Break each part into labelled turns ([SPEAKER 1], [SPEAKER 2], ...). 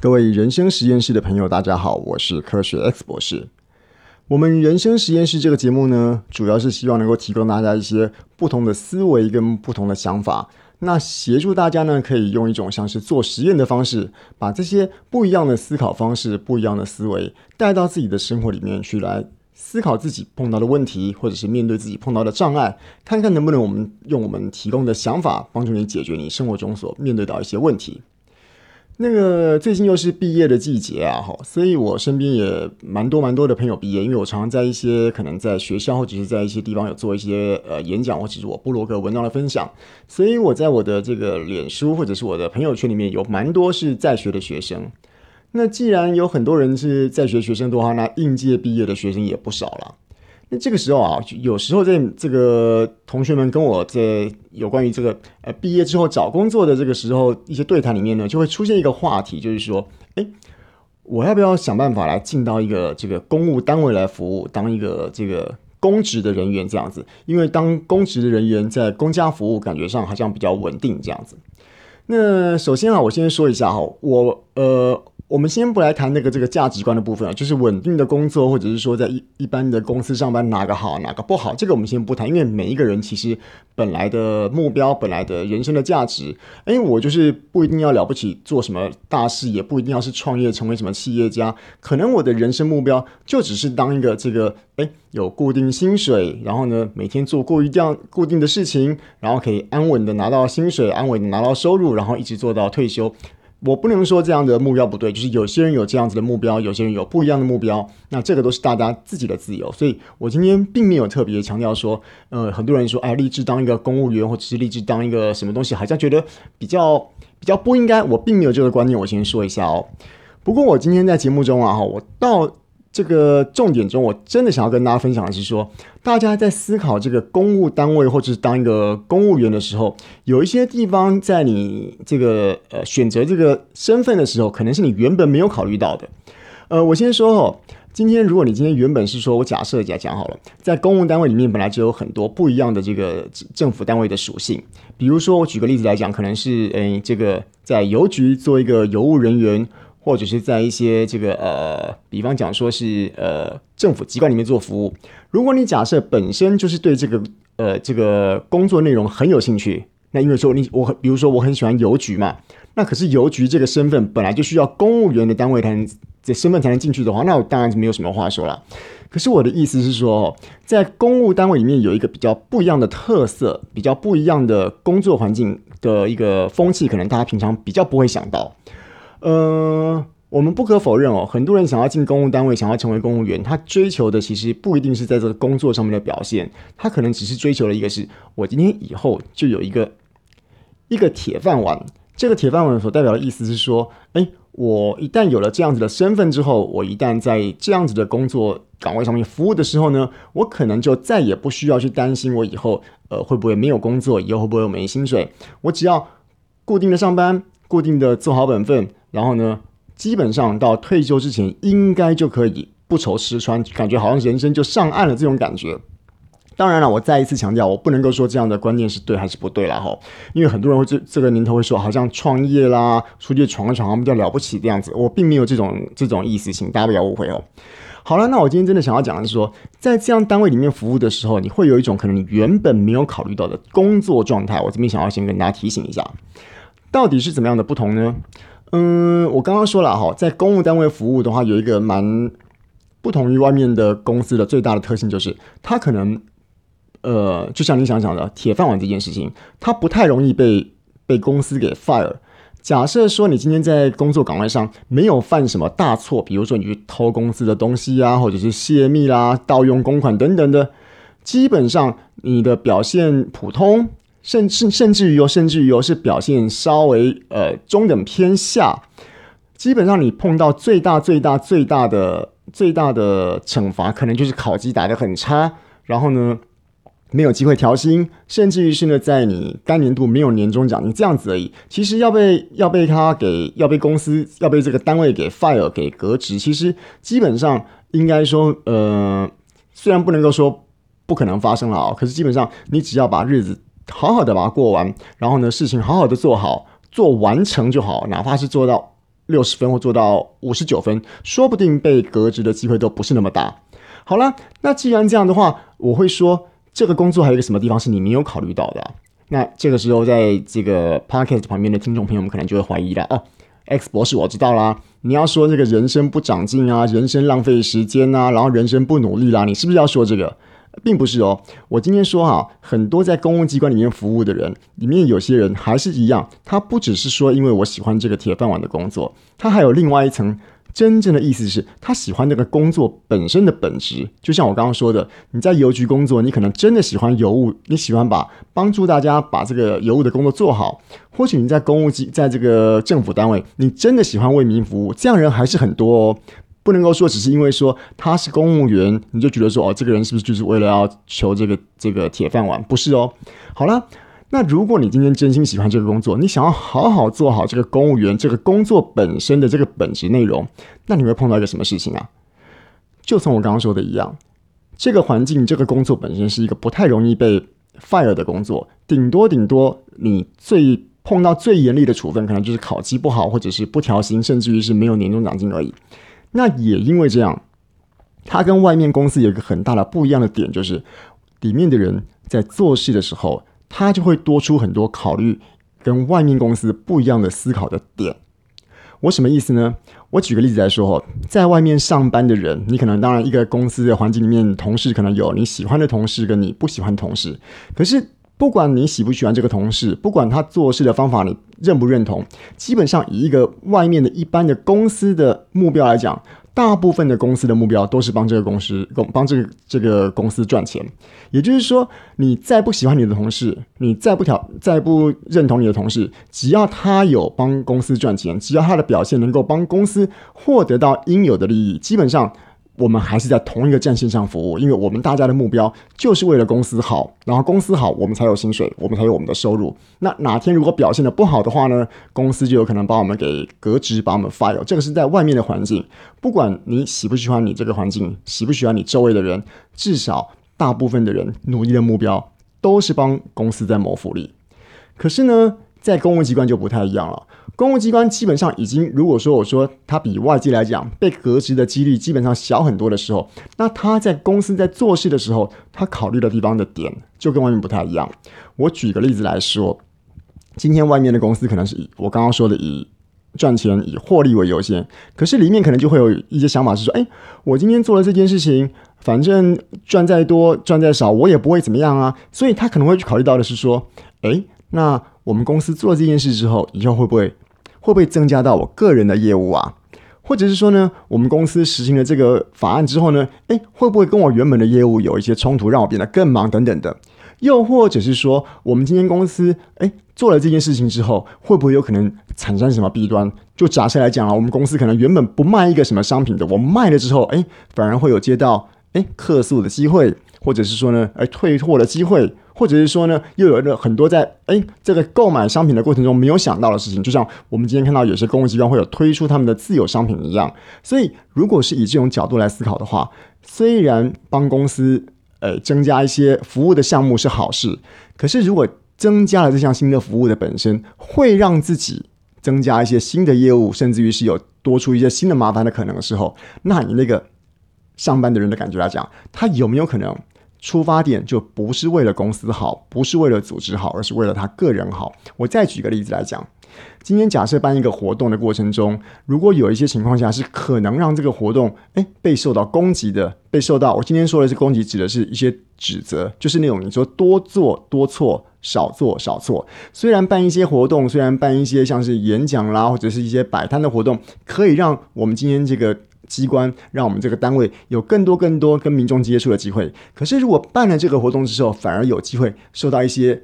[SPEAKER 1] 各位人生实验室的朋友，大家好，我是科学 X 博士。我们人生实验室这个节目呢，主要是希望能够提供大家一些不同的思维跟不同的想法，那协助大家呢，可以用一种像是做实验的方式，把这些不一样的思考方式、不一样的思维带到自己的生活里面去来。思考自己碰到的问题，或者是面对自己碰到的障碍，看看能不能我们用我们提供的想法帮助你解决你生活中所面对到一些问题。那个最近又是毕业的季节啊，哈，所以我身边也蛮多蛮多的朋友毕业，因为我常常在一些可能在学校或者是在一些地方有做一些呃演讲，或者是我部落格文章的分享，所以我在我的这个脸书或者是我的朋友圈里面有蛮多是在学的学生。那既然有很多人是在学学生的话，那应届毕业的学生也不少了。这个时候啊，有时候在这个同学们跟我在有关于这个呃毕业之后找工作的这个时候一些对谈里面呢，就会出现一个话题，就是说，诶，我要不要想办法来进到一个这个公务单位来服务，当一个这个公职的人员这样子？因为当公职的人员在公家服务，感觉上好像比较稳定这样子。那首先啊，我先说一下哈，我呃。我们先不来谈那个这个价值观的部分啊，就是稳定的工作，或者是说在一一般的公司上班哪个好哪个不好，这个我们先不谈，因为每一个人其实本来的目标、本来的人生的价值，哎，我就是不一定要了不起做什么大事，也不一定要是创业成为什么企业家，可能我的人生目标就只是当一个这个哎有固定薪水，然后呢每天做过一样固定的事情，然后可以安稳的拿到薪水，安稳的拿到收入，然后一直做到退休。我不能说这样的目标不对，就是有些人有这样子的目标，有些人有不一样的目标，那这个都是大家自己的自由。所以我今天并没有特别强调说，呃，很多人说，啊，立志当一个公务员，或者是立志当一个什么东西，好像觉得比较比较不应该。我并没有这个观念，我先说一下哦。不过我今天在节目中啊，哈，我到。这个重点中，我真的想要跟大家分享的是说，大家在思考这个公务单位或者是当一个公务员的时候，有一些地方在你这个呃选择这个身份的时候，可能是你原本没有考虑到的。呃，我先说哦，今天如果你今天原本是说我假设一下讲好了，在公务单位里面本来就有很多不一样的这个政府单位的属性，比如说我举个例子来讲，可能是诶这个在邮局做一个邮务人员。或者是在一些这个呃，比方讲说是呃政府机关里面做服务，如果你假设本身就是对这个呃这个工作内容很有兴趣，那因为说你我比如说我很喜欢邮局嘛，那可是邮局这个身份本来就需要公务员的单位才能这身份才能进去的话，那我当然是没有什么话说了。可是我的意思是说，在公务单位里面有一个比较不一样的特色，比较不一样的工作环境的一个风气，可能大家平常比较不会想到。呃，我们不可否认哦，很多人想要进公务单位，想要成为公务员，他追求的其实不一定是在这个工作上面的表现，他可能只是追求的一个是，我今天以后就有一个一个铁饭碗。这个铁饭碗所代表的意思是说，哎，我一旦有了这样子的身份之后，我一旦在这样子的工作岗位上面服务的时候呢，我可能就再也不需要去担心我以后呃会不会没有工作，以后会不会没薪水，我只要固定的上班，固定的做好本分。然后呢，基本上到退休之前，应该就可以不愁吃穿，感觉好像人生就上岸了这种感觉。当然了，我再一次强调，我不能够说这样的观念是对还是不对了哈，因为很多人会这这个年头会说，好像创业啦，出去闯一闯比较了不起这样子。我并没有这种这种意思，请大家不要误会哦。好了，那我今天真的想要讲的是说，在这样单位里面服务的时候，你会有一种可能你原本没有考虑到的工作状态。我这边想要先跟大家提醒一下，到底是怎么样的不同呢？嗯，我刚刚说了哈，在公务单位服务的话，有一个蛮不同于外面的公司的最大的特性，就是它可能，呃，就像你想想的铁饭碗这件事情，它不太容易被被公司给 fire。假设说你今天在工作岗位上没有犯什么大错，比如说你去偷公司的东西啊，或者是泄密啦、盗用公款等等的，基本上你的表现普通。甚至甚至于哦，甚至于哦，是表现稍微呃中等偏下。基本上你碰到最大最大最大的最大的惩罚，可能就是考绩打得很差，然后呢没有机会调薪，甚至于是呢在你该年度没有年终奖金这样子而已。其实要被要被他给要被公司要被这个单位给 fire 给革职，其实基本上应该说呃虽然不能够说不可能发生了啊，可是基本上你只要把日子。好好的把它过完，然后呢，事情好好的做好，做完成就好，哪怕是做到六十分或做到五十九分，说不定被革职的机会都不是那么大。好了，那既然这样的话，我会说这个工作还有一个什么地方是你没有考虑到的？那这个时候，在这个 podcast 旁边的听众朋友们可能就会怀疑了哦，X 博士我知道啦，你要说这个人生不长进啊，人生浪费时间啊，然后人生不努力啦，你是不是要说这个？并不是哦，我今天说哈，很多在公务机关里面服务的人，里面有些人还是一样，他不只是说因为我喜欢这个铁饭碗的工作，他还有另外一层。真正的意思是他喜欢那个工作本身的本质，就像我刚刚说的，你在邮局工作，你可能真的喜欢邮务，你喜欢把帮助大家把这个邮务的工作做好。或许你在公务机，在这个政府单位，你真的喜欢为民服务，这样人还是很多哦。不能够说只是因为说他是公务员，你就觉得说哦，这个人是不是就是为了要求这个这个铁饭碗？不是哦。好了。那如果你今天真心喜欢这个工作，你想要好好做好这个公务员这个工作本身的这个本职内容，那你会碰到一个什么事情啊？就从我刚刚说的一样，这个环境这个工作本身是一个不太容易被 fire 的工作，顶多顶多你最碰到最严厉的处分，可能就是考绩不好，或者是不调薪，甚至于是没有年终奖金而已。那也因为这样，它跟外面公司有一个很大的不一样的点，就是里面的人在做事的时候。他就会多出很多考虑跟外面公司不一样的思考的点。我什么意思呢？我举个例子来说哈，在外面上班的人，你可能当然一个公司的环境里面，同事可能有你喜欢的同事跟你不喜欢同事。可是不管你喜不喜欢这个同事，不管他做事的方法你认不认同，基本上以一个外面的一般的公司的目标来讲。大部分的公司的目标都是帮这个公司、帮帮这个这个公司赚钱。也就是说，你再不喜欢你的同事，你再不调、再不认同你的同事，只要他有帮公司赚钱，只要他的表现能够帮公司获得到应有的利益，基本上。我们还是在同一个战线上服务，因为我们大家的目标就是为了公司好，然后公司好，我们才有薪水，我们才有我们的收入。那哪天如果表现的不好的话呢？公司就有可能把我们给革职，把我们 fire。这个是在外面的环境，不管你喜不喜欢你这个环境，喜不喜欢你周围的人，至少大部分的人努力的目标都是帮公司在谋福利。可是呢，在公务机关就不太一样了。公务机关基本上已经，如果说我说他比外界来讲被革职的几率基本上小很多的时候，那他在公司在做事的时候，他考虑的地方的点就跟外面不太一样。我举个例子来说，今天外面的公司可能是以我刚刚说的以赚钱、以获利为优先，可是里面可能就会有一些想法是说，哎，我今天做了这件事情，反正赚再多赚再少，我也不会怎么样啊，所以他可能会去考虑到的是说，哎，那我们公司做了这件事之后，以后会不会？会不会增加到我个人的业务啊？或者是说呢，我们公司实行了这个法案之后呢，诶，会不会跟我原本的业务有一些冲突，让我变得更忙等等的？又或者是说，我们今天公司诶做了这件事情之后，会不会有可能产生什么弊端？就假设来讲啊，我们公司可能原本不卖一个什么商品的，我卖了之后，诶，反而会有接到诶客诉的机会，或者是说呢，诶退货的机会。或者是说呢，又有了很多在哎这个购买商品的过程中没有想到的事情，就像我们今天看到有些公务机关会有推出他们的自有商品一样。所以，如果是以这种角度来思考的话，虽然帮公司呃增加一些服务的项目是好事，可是如果增加了这项新的服务的本身，会让自己增加一些新的业务，甚至于是有多出一些新的麻烦的可能的时候，那你那个上班的人的感觉来讲，他有没有可能？出发点就不是为了公司好，不是为了组织好，而是为了他个人好。我再举个例子来讲，今天假设办一个活动的过程中，如果有一些情况下是可能让这个活动诶被受到攻击的，被受到我今天说的是攻击，指的是一些指责，就是那种你说多做多错，少做少错。虽然办一些活动，虽然办一些像是演讲啦，或者是一些摆摊的活动，可以让我们今天这个。机关让我们这个单位有更多更多跟民众接触的机会。可是，如果办了这个活动之后，反而有机会受到一些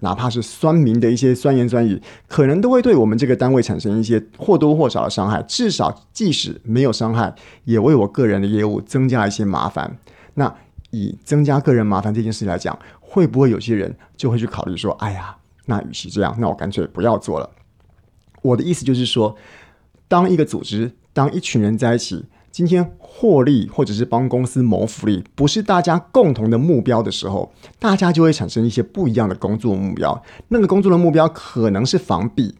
[SPEAKER 1] 哪怕是酸民的一些酸言酸语，可能都会对我们这个单位产生一些或多或少的伤害。至少，即使没有伤害，也为我个人的业务增加一些麻烦。那以增加个人麻烦这件事来讲，会不会有些人就会去考虑说：“哎呀，那与其这样，那我干脆不要做了。”我的意思就是说，当一个组织。当一群人在一起，今天获利或者是帮公司谋福利，不是大家共同的目标的时候，大家就会产生一些不一样的工作目标。那个工作的目标可能是防弊，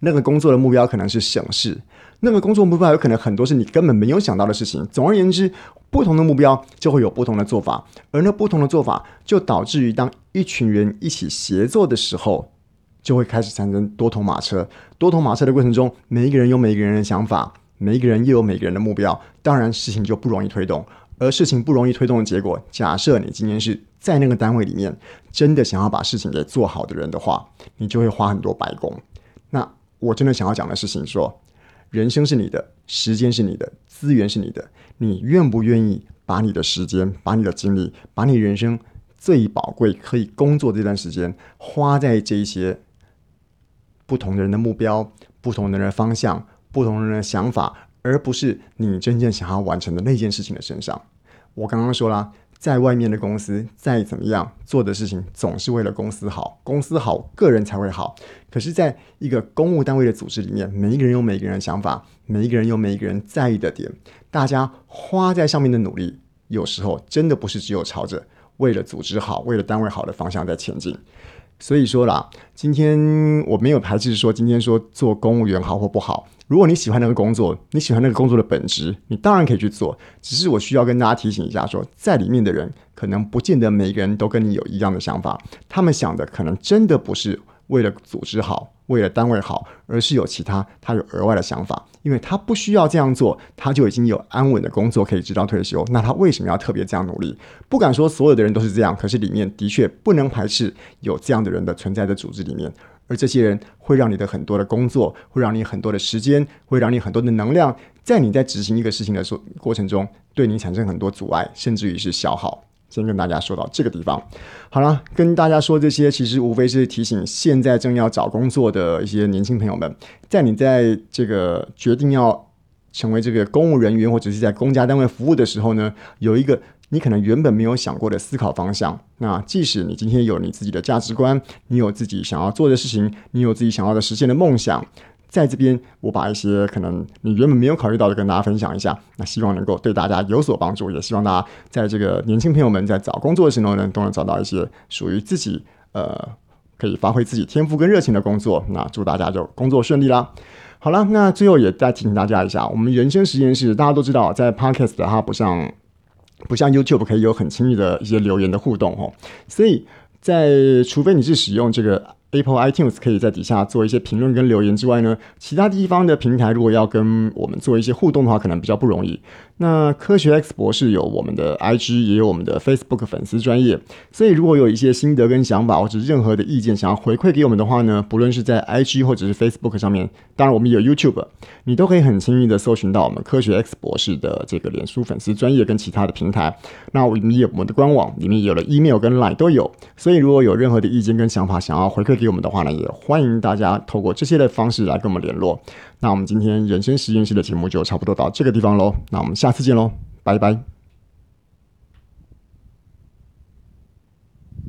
[SPEAKER 1] 那个工作的目标可能是省事，那个工作目标有可能很多是你根本没有想到的事情。总而言之，不同的目标就会有不同的做法，而那不同的做法就导致于当一群人一起协作的时候，就会开始产生多头马车。多头马车的过程中，每一个人有每一个人的想法，每一个人又有每个人的目标，当然事情就不容易推动。而事情不容易推动的结果，假设你今天是在那个单位里面，真的想要把事情给做好的人的话，你就会花很多白工。那我真的想要讲的事情说，人生是你的，时间是你的，资源是你的，你愿不愿意把你的时间、把你的精力、把你人生最宝贵可以工作这段时间，花在这一些不同的人的目标、不同的人方向、不同人的想法。而不是你真正想要完成的那件事情的身上。我刚刚说了，在外面的公司再怎么样做的事情，总是为了公司好，公司好，个人才会好。可是，在一个公务单位的组织里面，每一个人有每一个人的想法，每一个人有每一个人在意的点，大家花在上面的努力，有时候真的不是只有朝着为了组织好、为了单位好的方向在前进。所以说啦，今天我没有排斥说今天说做公务员好或不好。如果你喜欢那个工作，你喜欢那个工作的本质，你当然可以去做。只是我需要跟大家提醒一下说，在里面的人可能不见得每个人都跟你有一样的想法，他们想的可能真的不是为了组织好，为了单位好，而是有其他他有额外的想法，因为他不需要这样做，他就已经有安稳的工作可以直到退休。那他为什么要特别这样努力？不敢说所有的人都是这样，可是里面的确不能排斥有这样的人的存在的组织里面。而这些人会让你的很多的工作，会让你很多的时间，会让你很多的能量，在你在执行一个事情的过过程中，对你产生很多阻碍，甚至于是消耗。先跟大家说到这个地方，好了，跟大家说这些，其实无非是提醒现在正要找工作的一些年轻朋友们，在你在这个决定要成为这个公务人员或者是在公家单位服务的时候呢，有一个。你可能原本没有想过的思考方向，那即使你今天有你自己的价值观，你有自己想要做的事情，你有自己想要的实现的梦想，在这边我把一些可能你原本没有考虑到的跟大家分享一下，那希望能够对大家有所帮助，也希望大家在这个年轻朋友们在找工作的时候呢，都能找到一些属于自己呃可以发挥自己天赋跟热情的工作。那祝大家就工作顺利啦！好了，那最后也再提醒大家一下，我们人生实验室大家都知道，在 Podcast 它不像。不像 YouTube 可以有很轻易的一些留言的互动哦，所以在除非你是使用这个。Apple iTunes 可以在底下做一些评论跟留言之外呢，其他地方的平台如果要跟我们做一些互动的话，可能比较不容易。那科学 X 博士有我们的 IG，也有我们的 Facebook 粉丝专业，所以如果有一些心得跟想法，或者任何的意见想要回馈给我们的话呢，不论是在 IG 或者是 Facebook 上面，当然我们有 YouTube，你都可以很轻易的搜寻到我们科学 X 博士的这个脸书粉丝专业跟其他的平台。那我们也有我们的官网，里面有了 email 跟 Line 都有，所以如果有任何的意见跟想法想要回馈。给我们的话呢，也欢迎大家透过这些的方式来跟我们联络。那我们今天人生实验室的节目就差不多到这个地方喽。那我们下次见喽，拜拜。